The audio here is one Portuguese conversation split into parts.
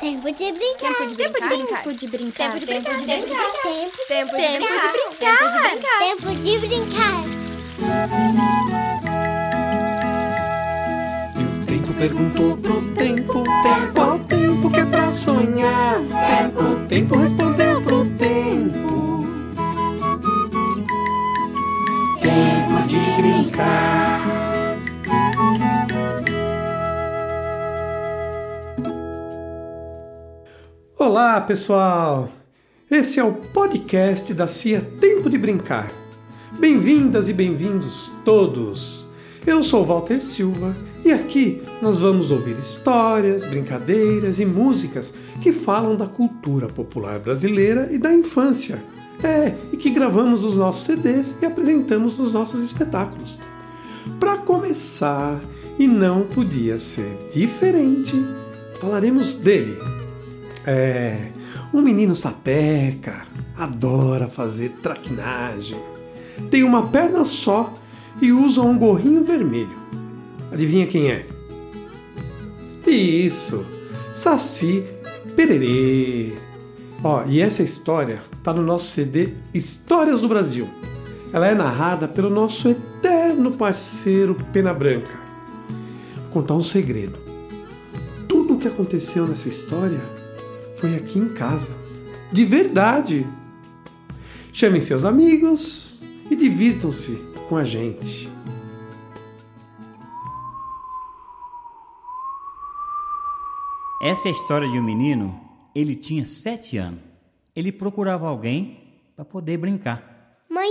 Tempo de brincar. Tempo de brincar. Tempo de brincar. Tempo de brincar. Tempo de brincar. Tempo de Tempo de brincar. Tempo de brincar. E o tempo perguntou pro tempo, tempo ao tempo que é pra sonhar. Tempo, o tempo respondeu pro tempo. Tempo de brincar. Olá, pessoal! Esse é o podcast da CIA Tempo de Brincar. Bem-vindas e bem-vindos todos! Eu sou Walter Silva e aqui nós vamos ouvir histórias, brincadeiras e músicas que falam da cultura popular brasileira e da infância. É, e que gravamos os nossos CDs e apresentamos nos nossos espetáculos. Para começar, e não podia ser diferente, falaremos dele. É, um menino sapeca, adora fazer traquinagem, tem uma perna só e usa um gorrinho vermelho. Adivinha quem é? Isso, Saci Pererê. Ó, e essa história tá no nosso CD Histórias do Brasil. Ela é narrada pelo nosso eterno parceiro Pena Branca. Vou contar um segredo. Tudo o que aconteceu nessa história foi aqui em casa. De verdade! Chamem seus amigos e divirtam-se com a gente. Essa é a história de um menino. Ele tinha sete anos. Ele procurava alguém para poder brincar. Mãe,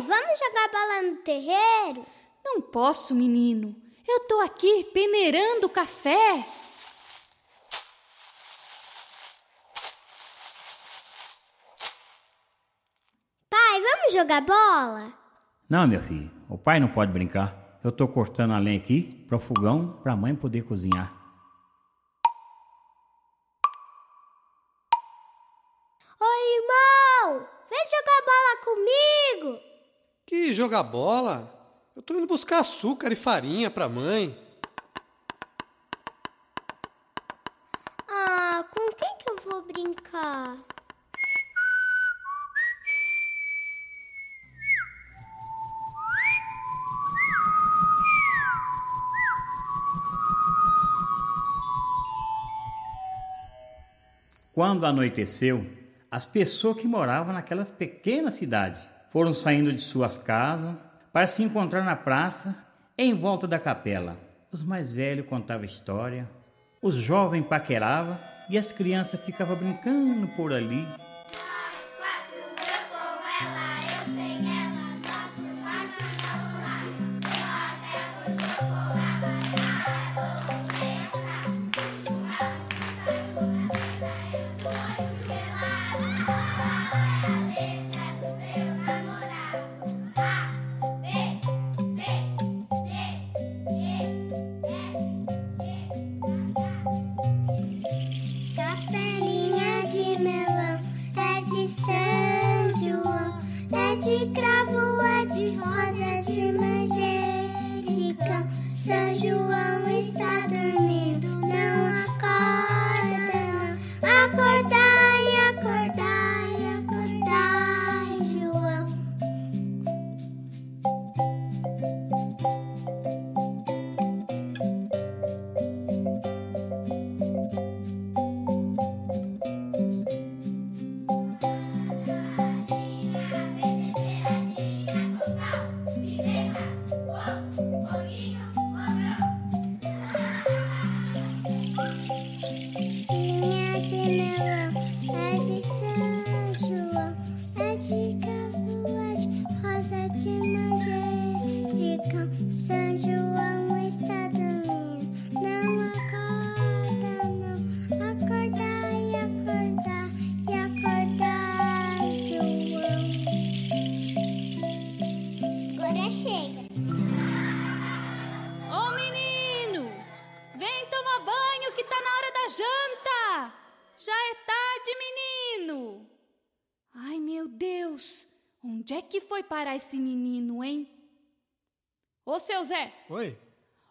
vamos jogar bola no terreiro? Não posso, menino. Eu tô aqui peneirando café. Pai, vamos jogar bola? Não, meu filho, o pai não pode brincar. Eu tô cortando a lenha aqui para o fogão para a mãe poder cozinhar. Oi, irmão! Vem jogar bola comigo! Que jogar bola? Eu tô indo buscar açúcar e farinha pra mãe. Quando anoiteceu, as pessoas que moravam naquela pequena cidade foram saindo de suas casas para se encontrar na praça em volta da capela. Os mais velhos contavam história, os jovens paqueravam e as crianças ficavam brincando por ali. started. Chega. Ô, menino! Vem tomar banho que tá na hora da janta! Já é tarde, menino! Ai, meu Deus! Onde é que foi parar esse menino, hein? Ô, seu Zé, Oi?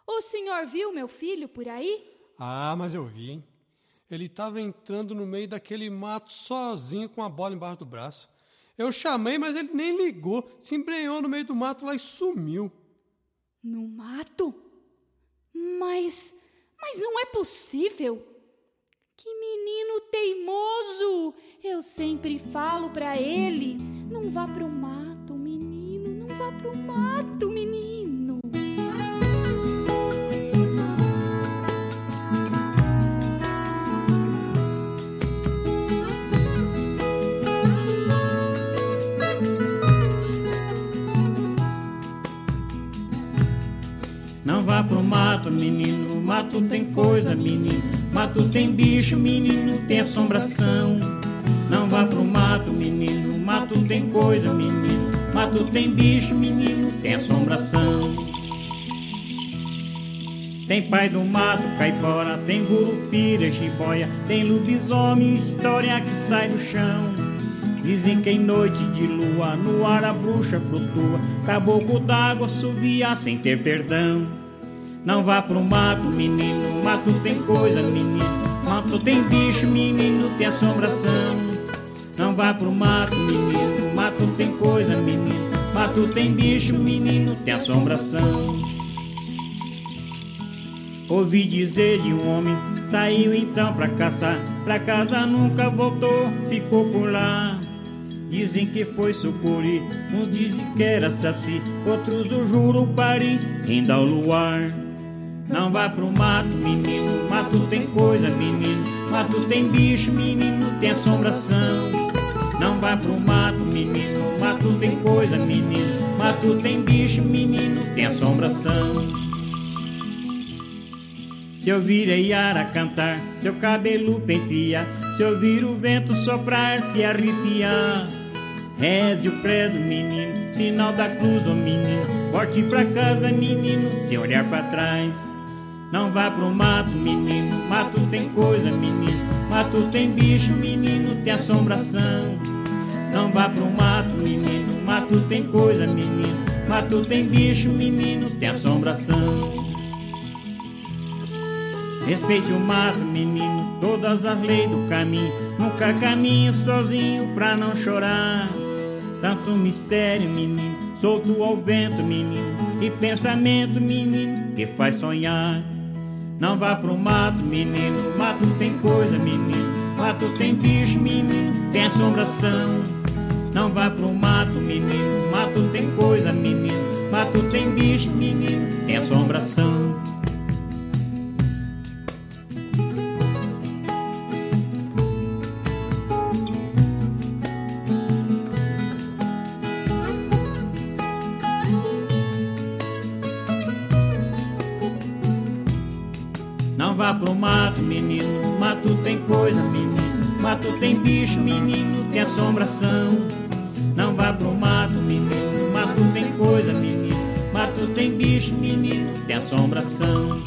o senhor viu meu filho por aí? Ah, mas eu vi, hein? Ele estava entrando no meio daquele mato sozinho com a bola embaixo do braço. Eu chamei, mas ele nem ligou, se embrenhou no meio do mato lá e sumiu. No mato? Mas. Mas não é possível! Que menino teimoso! Eu sempre falo para ele: não vá pro mato, menino, não vá pro mato, menino. Mato, menino, mato tem coisa, menino. Mato tem bicho, menino, tem assombração. Não vá pro mato, menino, mato tem coisa, menino. Mato tem bicho, menino, tem assombração. Tem pai do mato, caipora, tem gurupira, jiboia, tem lobisomem, história que sai do chão. Dizem que em noite de lua, no ar a bruxa flutua, caboclo d'água subia sem ter perdão. Não vá pro mato, menino, mato tem coisa, menino. Mato tem bicho, menino, tem assombração. Não vá pro mato, menino, mato tem coisa, menino. Mato tem bicho, menino, tem assombração. Ouvi dizer de um homem, saiu então pra caçar. Pra casa nunca voltou, ficou por lá. Dizem que foi sucuri, uns dizem que era saci, outros o jurupari, ainda ao luar. Não vá pro mato, menino, mato tem coisa, menino, mato tem bicho, menino, tem assombração. Não vá pro mato, menino, mato tem coisa, menino, mato tem bicho, menino, tem assombração. Se ouvir a Iara cantar, seu cabelo pentear, se ouvir o vento soprar, se arrepiar. Reze o credo, menino, sinal da cruz, ô menino. Volte pra casa, menino, se olhar pra trás. Não vá pro mato, menino, mato tem coisa, menino. Mato tem bicho, menino, tem assombração. Não vá pro mato, menino, mato tem coisa, menino. Mato tem bicho, menino, tem assombração. Respeite o mato, menino, todas as leis do caminho. Nunca caminhe sozinho pra não chorar. Tanto mistério, menino, solto ao vento, menino, e pensamento, menino, que faz sonhar. Não vá pro mato, menino, mato tem coisa, menino, mato tem bicho, menino, tem assombração. Não vá pro mato, menino, mato tem coisa, menino, mato tem bicho, menino, tem assombração. Bicho, menino, tem assombração.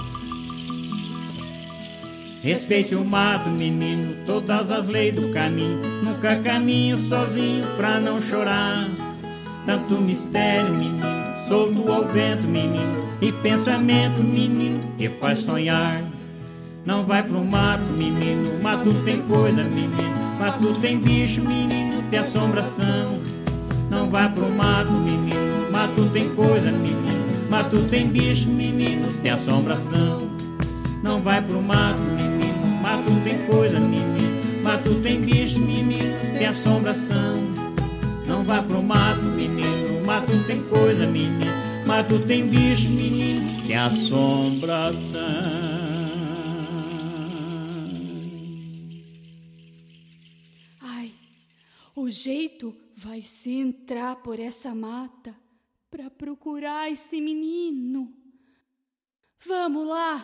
Respeite o mato, menino, todas as leis do caminho. Nunca caminhe sozinho pra não chorar. Tanto mistério, menino, solto ao vento, menino, e pensamento, menino, que faz sonhar. Não vai pro mato, menino, mato tem coisa, menino, mato tem bicho, menino, tem assombração. Não vai pro mato, menino, mato tem coisa, menino, mato tem bicho, menino, tem assombração. Não vai pro mato, menino, mato tem coisa, menino, mato tem bicho, menino, tem assombração. Não vá pro mato, menino, mato tem coisa, menino, mato tem bicho, menino, tem assombração. Ai, o jeito vai ser entrar por essa mata para procurar esse menino. Vamos lá!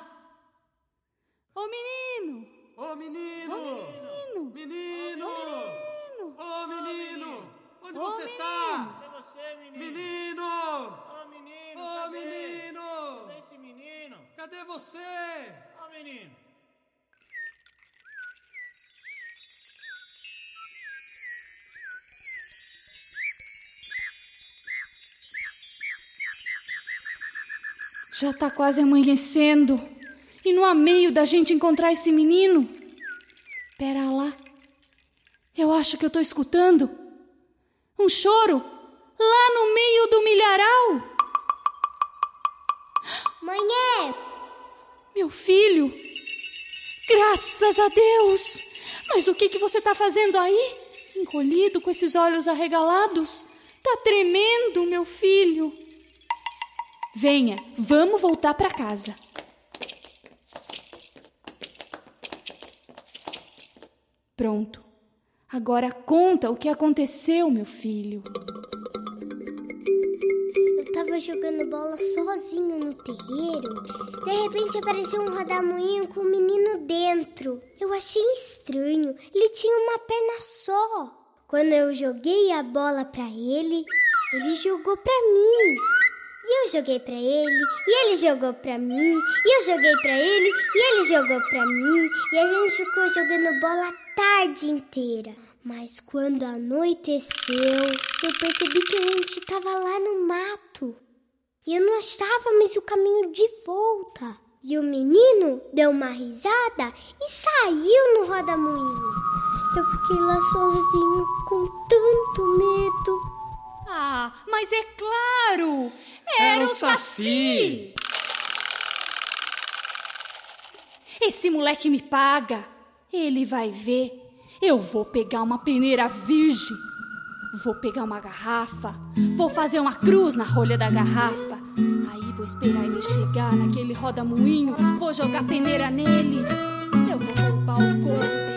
Ô menino! Ô menino! Menino! Menino! Menino! Ô menino! Onde Ô, você menino! tá? Cadê você, menino? Menino! Ô, menino! Ô cadê? menino! Cadê esse menino? Cadê você? Ô, menino! Já tá quase amanhecendo e não há meio da gente encontrar esse menino. Pera lá. Eu acho que eu tô escutando um choro lá no meio do milharal. Mãe, é. Meu filho! Graças a Deus! Mas o que, que você tá fazendo aí? Encolhido com esses olhos arregalados? Tá tremendo, meu filho! Venha, vamos voltar para casa. Pronto. Agora conta o que aconteceu, meu filho. Eu tava jogando bola sozinho no terreiro. De repente apareceu um rodamuinho com um menino dentro. Eu achei estranho. Ele tinha uma perna só. Quando eu joguei a bola pra ele, ele jogou pra mim. E eu joguei pra ele, e ele jogou pra mim, e eu joguei pra ele, e ele jogou pra mim, e a gente ficou jogando bola a tarde inteira. Mas quando anoiteceu, eu percebi que a gente estava lá no mato. E eu não achava mais o caminho de volta. E o menino deu uma risada e saiu no rodamuinho. Eu fiquei lá sozinho com tanto medo. Ah, mas é claro! Era, Era o Saci! Esse moleque me paga. Ele vai ver. Eu vou pegar uma peneira virgem. Vou pegar uma garrafa. Vou fazer uma cruz na rolha da garrafa. Aí vou esperar ele chegar naquele roda-moinho. Vou jogar peneira nele. Eu vou roubar o corpo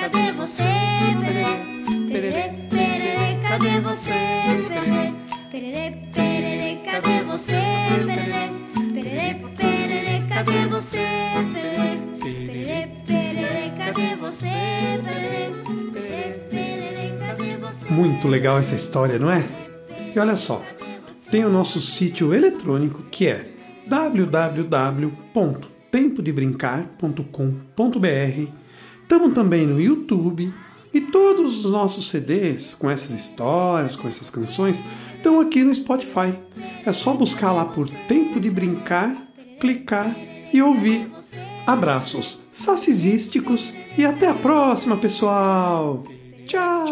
cadê você? Pererê, pererê, pererê, cadê você? Pererê, pererê, pererê, cadê você? Pererê, pererê, pererê, cadê você? Pererê, pererê, pererê, cadê você? Pererê, pererê, cadê você? Muito legal essa história, não é? E olha só, tem o nosso sítio eletrônico que é www.tempodebrincar.com.br. Estamos também no YouTube e todos os nossos CDs com essas histórias, com essas canções, estão aqui no Spotify. É só buscar lá por Tempo de Brincar, clicar e ouvir. Abraços sacizísticos e até a próxima, pessoal! Tchau!